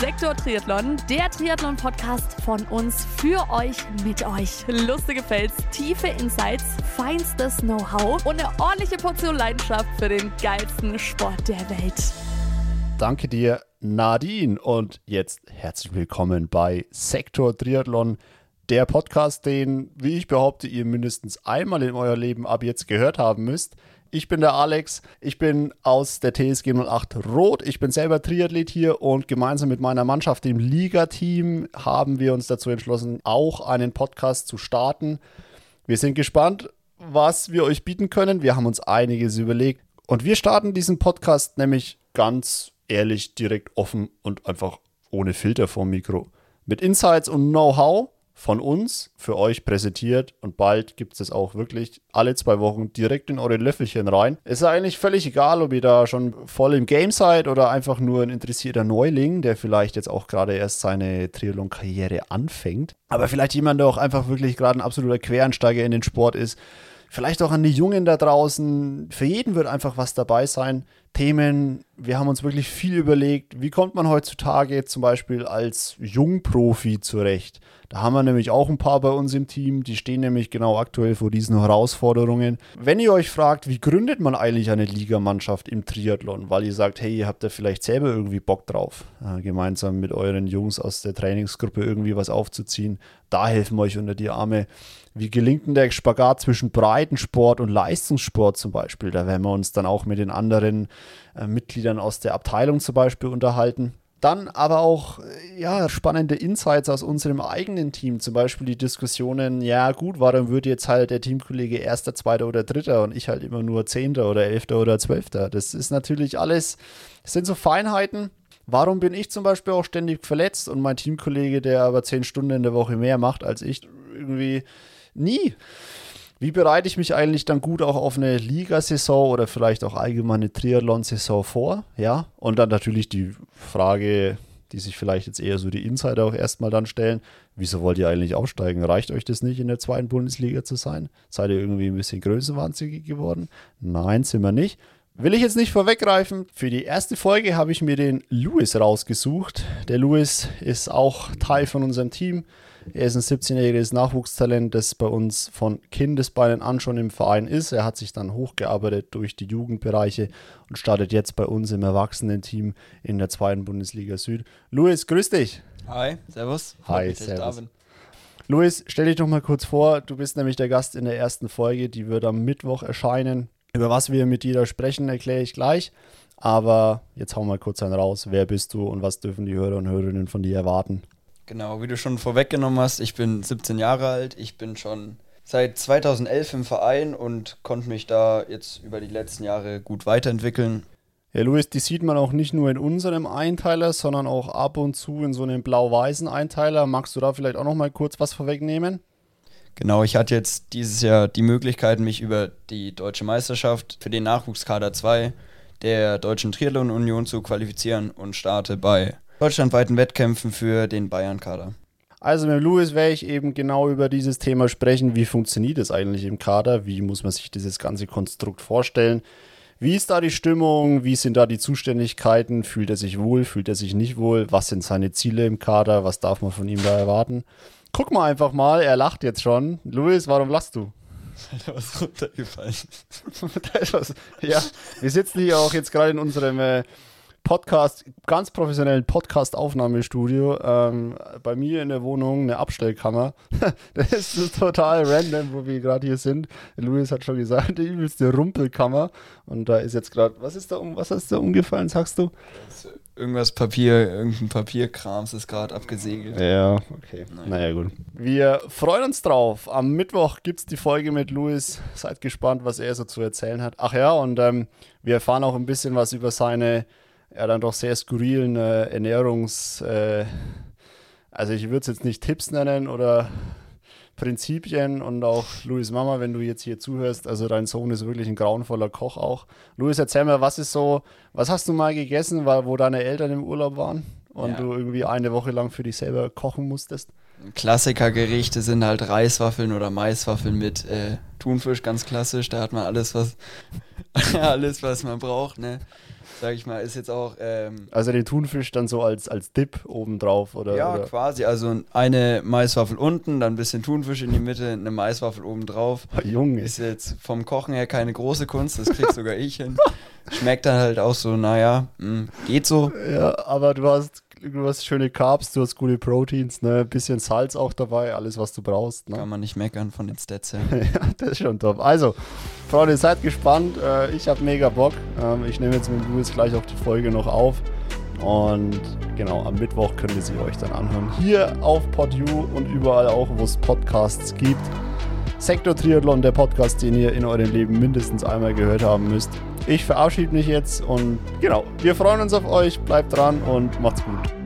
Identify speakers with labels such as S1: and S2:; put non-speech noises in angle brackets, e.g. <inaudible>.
S1: Sektor Triathlon, der Triathlon-Podcast von uns für euch, mit euch. Lustige Fails, tiefe Insights, feinstes Know-how und eine ordentliche Portion Leidenschaft für den geilsten Sport der Welt.
S2: Danke dir, Nadine. Und jetzt herzlich willkommen bei Sektor Triathlon, der Podcast, den, wie ich behaupte, ihr mindestens einmal in euer Leben ab jetzt gehört haben müsst. Ich bin der Alex, ich bin aus der TSG 08 Rot, ich bin selber Triathlet hier und gemeinsam mit meiner Mannschaft, dem Liga-Team, haben wir uns dazu entschlossen, auch einen Podcast zu starten. Wir sind gespannt, was wir euch bieten können. Wir haben uns einiges überlegt und wir starten diesen Podcast nämlich ganz ehrlich, direkt offen und einfach ohne Filter vom Mikro. Mit Insights und Know-how von uns für euch präsentiert und bald gibt es das auch wirklich alle zwei Wochen direkt in eure Löffelchen rein. Es ist eigentlich völlig egal, ob ihr da schon voll im Game seid oder einfach nur ein interessierter Neuling, der vielleicht jetzt auch gerade erst seine Triathlon-Karriere anfängt. Aber vielleicht jemand, der auch einfach wirklich gerade ein absoluter Quereinsteiger in den Sport ist. Vielleicht auch an die Jungen da draußen. Für jeden wird einfach was dabei sein. Themen, wir haben uns wirklich viel überlegt, wie kommt man heutzutage zum Beispiel als Jungprofi zurecht? Da haben wir nämlich auch ein paar bei uns im Team, die stehen nämlich genau aktuell vor diesen Herausforderungen. Wenn ihr euch fragt, wie gründet man eigentlich eine Ligamannschaft im Triathlon, weil ihr sagt, hey, ihr habt da vielleicht selber irgendwie Bock drauf, äh, gemeinsam mit euren Jungs aus der Trainingsgruppe irgendwie was aufzuziehen, da helfen wir euch unter die Arme. Wie gelingt denn der Spagat zwischen Breitensport und Leistungssport zum Beispiel? Da werden wir uns dann auch mit den anderen äh, Mitgliedern aus der Abteilung zum Beispiel unterhalten. Dann aber auch ja, spannende Insights aus unserem eigenen Team, zum Beispiel die Diskussionen, ja gut, warum wird jetzt halt der Teamkollege Erster, Zweiter oder Dritter und ich halt immer nur Zehnter oder Elfter oder Zwölfter. Das ist natürlich alles, das sind so Feinheiten. Warum bin ich zum Beispiel auch ständig verletzt und mein Teamkollege, der aber zehn Stunden in der Woche mehr macht als ich, irgendwie nie? Wie bereite ich mich eigentlich dann gut auch auf eine Ligasaison oder vielleicht auch allgemeine Triathlon-Saison vor? Ja, und dann natürlich die Frage, die sich vielleicht jetzt eher so die Insider auch erstmal dann stellen. Wieso wollt ihr eigentlich aufsteigen? Reicht euch das nicht, in der zweiten Bundesliga zu sein? Seid ihr irgendwie ein bisschen größenwahnsinnig geworden? Nein, sind wir nicht. Will ich jetzt nicht vorweggreifen. Für die erste Folge habe ich mir den Louis rausgesucht. Der Louis ist auch Teil von unserem Team. Er ist ein 17-jähriges Nachwuchstalent, das bei uns von Kindesbeinen an schon im Verein ist. Er hat sich dann hochgearbeitet durch die Jugendbereiche und startet jetzt bei uns im Erwachsenen-Team in der zweiten Bundesliga Süd. Luis, grüß dich.
S3: Hi, servus.
S2: Hi, servus. Luis, stell dich doch mal kurz vor. Du bist nämlich der Gast in der ersten Folge, die wird am Mittwoch erscheinen. Über was wir mit dir da sprechen, erkläre ich gleich. Aber jetzt hau mal kurz einen raus. Wer bist du und was dürfen die Hörer und Hörerinnen von dir erwarten?
S3: Genau, wie du schon vorweggenommen hast, ich bin 17 Jahre alt, ich bin schon seit 2011 im Verein und konnte mich da jetzt über die letzten Jahre gut weiterentwickeln.
S2: Ja, Luis, die sieht man auch nicht nur in unserem Einteiler, sondern auch ab und zu in so einem blau-weißen Einteiler. Magst du da vielleicht auch noch mal kurz was vorwegnehmen?
S3: Genau, ich hatte jetzt dieses Jahr die Möglichkeit, mich über die deutsche Meisterschaft für den Nachwuchskader 2 der Deutschen Triathlon Union zu qualifizieren und starte bei deutschlandweiten Wettkämpfen für den Bayern-Kader.
S2: Also mit Louis werde ich eben genau über dieses Thema sprechen. Wie funktioniert es eigentlich im Kader? Wie muss man sich dieses ganze Konstrukt vorstellen? Wie ist da die Stimmung? Wie sind da die Zuständigkeiten? Fühlt er sich wohl? Fühlt er sich nicht wohl? Was sind seine Ziele im Kader? Was darf man von ihm da erwarten? Guck mal einfach mal, er lacht jetzt schon. Louis, warum lachst du? <laughs>
S3: Da ist runtergefallen. <laughs>
S2: da ist was. Ja, wir sitzen hier auch jetzt gerade in unserem äh, Podcast, ganz professionellen Podcast-Aufnahmestudio. Ähm, bei mir in der Wohnung eine Abstellkammer. <laughs> das ist total random, wo wir gerade hier sind. Luis hat schon gesagt, die übelste Rumpelkammer. Und da ist jetzt gerade, was ist da um, was ist da umgefallen, sagst du?
S3: Irgendwas Papier, irgendein Papierkrams ist gerade abgesegelt.
S2: Ja, okay. Naja. naja, gut. Wir freuen uns drauf. Am Mittwoch gibt es die Folge mit Luis. Seid gespannt, was er so zu erzählen hat. Ach ja, und ähm, wir erfahren auch ein bisschen was über seine ja dann doch sehr skurrilen äh, Ernährungs-, äh, also ich würde es jetzt nicht Tipps nennen oder Prinzipien und auch Louis Mama, wenn du jetzt hier zuhörst, also dein Sohn ist wirklich ein grauenvoller Koch auch. Louis, erzähl mir, was ist so, was hast du mal gegessen, wo deine Eltern im Urlaub waren und ja. du irgendwie eine Woche lang für dich selber kochen musstest?
S3: Klassikergerichte sind halt Reiswaffeln oder Maiswaffeln mit äh, Thunfisch, ganz klassisch. Da hat man alles, was <laughs> alles, was man braucht. Ne? Sag ich mal, ist jetzt auch. Ähm,
S2: also den Thunfisch dann so als, als Dip obendrauf, oder?
S3: Ja,
S2: oder?
S3: quasi. Also eine Maiswaffel unten, dann ein bisschen Thunfisch in die Mitte, eine Maiswaffel obendrauf.
S2: Junge.
S3: Ist jetzt vom Kochen her keine große Kunst, das krieg sogar ich hin. Schmeckt dann halt auch so, naja, mh, geht so.
S2: Ja, aber du hast, du hast schöne Carbs, du hast gute Proteins, ne? Bisschen Salz auch dabei, alles was du brauchst. Ne?
S3: Kann man nicht meckern von den Stats her. <laughs>
S2: ja, das ist schon top. Also, Freunde, seid gespannt. Äh, ich habe mega Bock. Ähm, ich nehme jetzt mit Louis gleich auch die Folge noch auf. Und genau, am Mittwoch könnt ihr sie euch dann anhören. Hier auf PodU und überall auch, wo es Podcasts gibt. Sektor Triathlon, der Podcast, den ihr in eurem Leben mindestens einmal gehört haben müsst. Ich verabschiede mich jetzt und genau, wir freuen uns auf euch. Bleibt dran und macht's gut.